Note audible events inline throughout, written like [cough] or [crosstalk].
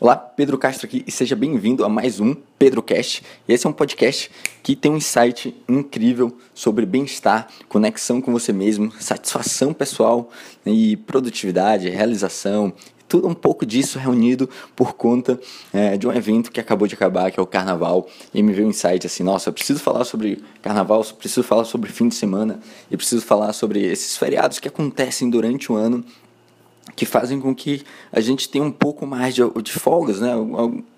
Olá, Pedro Castro aqui e seja bem-vindo a mais um PedroCast. Esse é um podcast que tem um insight incrível sobre bem-estar, conexão com você mesmo, satisfação pessoal e produtividade, realização, tudo um pouco disso reunido por conta é, de um evento que acabou de acabar, que é o Carnaval, e me veio um insight assim, nossa, eu preciso falar sobre Carnaval, preciso falar sobre fim de semana, e preciso falar sobre esses feriados que acontecem durante o ano que fazem com que a gente tenha um pouco mais de, de folgas, né?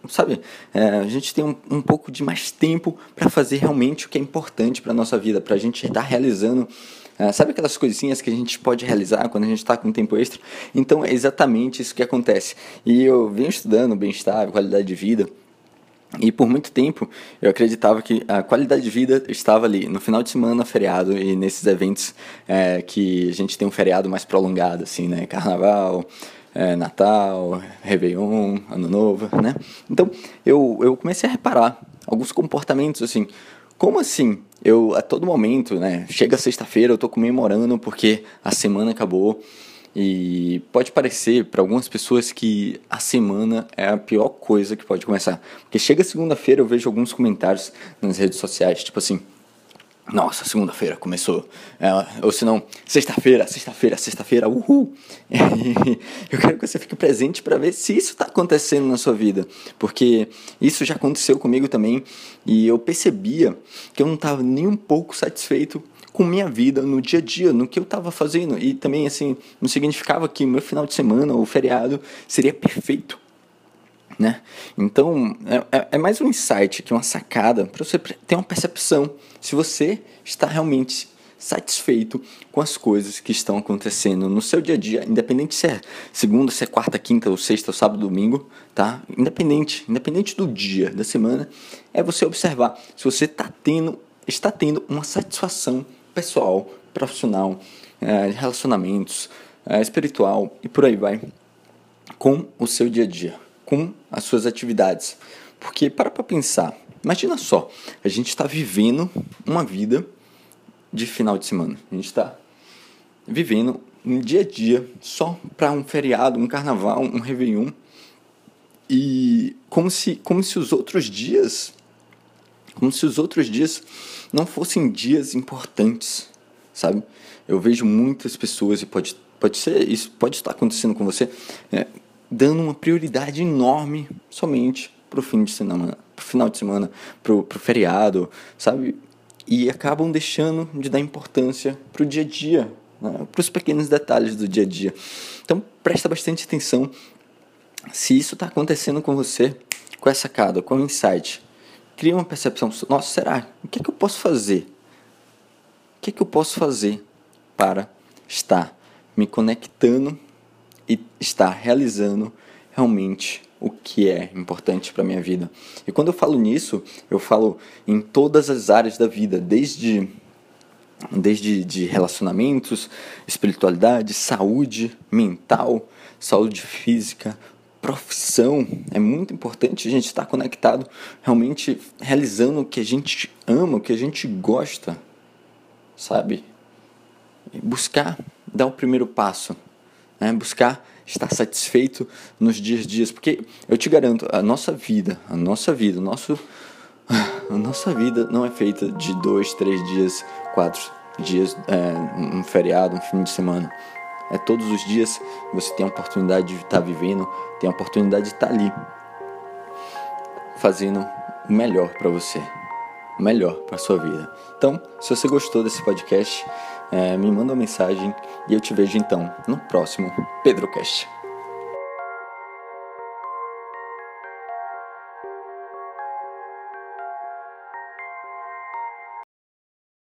Sabe? É, a gente tem um, um pouco de mais tempo para fazer realmente o que é importante para a nossa vida, para a gente estar realizando. É, sabe aquelas coisinhas que a gente pode realizar quando a gente está com tempo extra? Então é exatamente isso que acontece. E eu venho estudando bem-estar, qualidade de vida, e por muito tempo eu acreditava que a qualidade de vida estava ali no final de semana, feriado e nesses eventos é, que a gente tem um feriado mais prolongado, assim, né? Carnaval, é, Natal, Réveillon, Ano Novo, né? Então eu, eu comecei a reparar alguns comportamentos assim. Como assim? Eu a todo momento, né? Chega sexta-feira, eu tô comemorando porque a semana acabou e pode parecer para algumas pessoas que a semana é a pior coisa que pode começar. Porque chega segunda-feira, eu vejo alguns comentários nas redes sociais, tipo assim: Nossa, segunda-feira começou. É, ou se não, sexta-feira, sexta-feira, sexta-feira, uhul. [laughs] eu quero que você fique presente para ver se isso está acontecendo na sua vida. Porque isso já aconteceu comigo também. E eu percebia que eu não estava nem um pouco satisfeito com minha vida no dia a dia, no que eu estava fazendo. E também, assim, não significava que meu final de semana ou feriado seria perfeito. Né? Então, é, é, é mais um insight que uma sacada para você ter uma percepção se você está realmente satisfeito com as coisas que estão acontecendo no seu dia a dia, independente se é segunda, se é quarta, quinta ou sexta, ou sábado, domingo, tá? Independente, independente do dia, da semana, é você observar se você tá tendo, está tendo uma satisfação pessoal, profissional, é, relacionamentos, é, espiritual e por aí vai, com o seu dia a dia, com as suas atividades. Porque para para pensar, imagina só, a gente está vivendo uma vida de final de semana, a gente está vivendo um dia a dia só para um feriado, um carnaval, um réveillon e como se, como se os outros dias como se os outros dias não fossem dias importantes, sabe? Eu vejo muitas pessoas, e pode, pode ser, isso pode estar acontecendo com você, é, dando uma prioridade enorme somente pro fim de semana, pro final de semana, pro, pro feriado, sabe? E acabam deixando de dar importância pro dia a dia, né? para os pequenos detalhes do dia a dia. Então presta bastante atenção se isso está acontecendo com você, com essa cada, com o insight cria uma percepção, nossa, será? O que é que eu posso fazer? O que é que eu posso fazer para estar me conectando e estar realizando realmente o que é importante para minha vida? E quando eu falo nisso, eu falo em todas as áreas da vida, desde desde de relacionamentos, espiritualidade, saúde mental, saúde física, profissão. É muito importante a gente estar conectado, realmente realizando o que a gente ama, o que a gente gosta, sabe? E buscar dar o primeiro passo, né? buscar estar satisfeito nos dias a dias, porque eu te garanto, a nossa vida, a nossa vida, o nosso, [sighs] a nossa vida não é feita de dois, três dias, quatro dias, é, um feriado, um fim de semana. É todos os dias você tem a oportunidade de estar vivendo, tem a oportunidade de estar ali, fazendo o melhor para você, o melhor para sua vida. Então, se você gostou desse podcast, é, me manda uma mensagem e eu te vejo então no próximo PedroCast.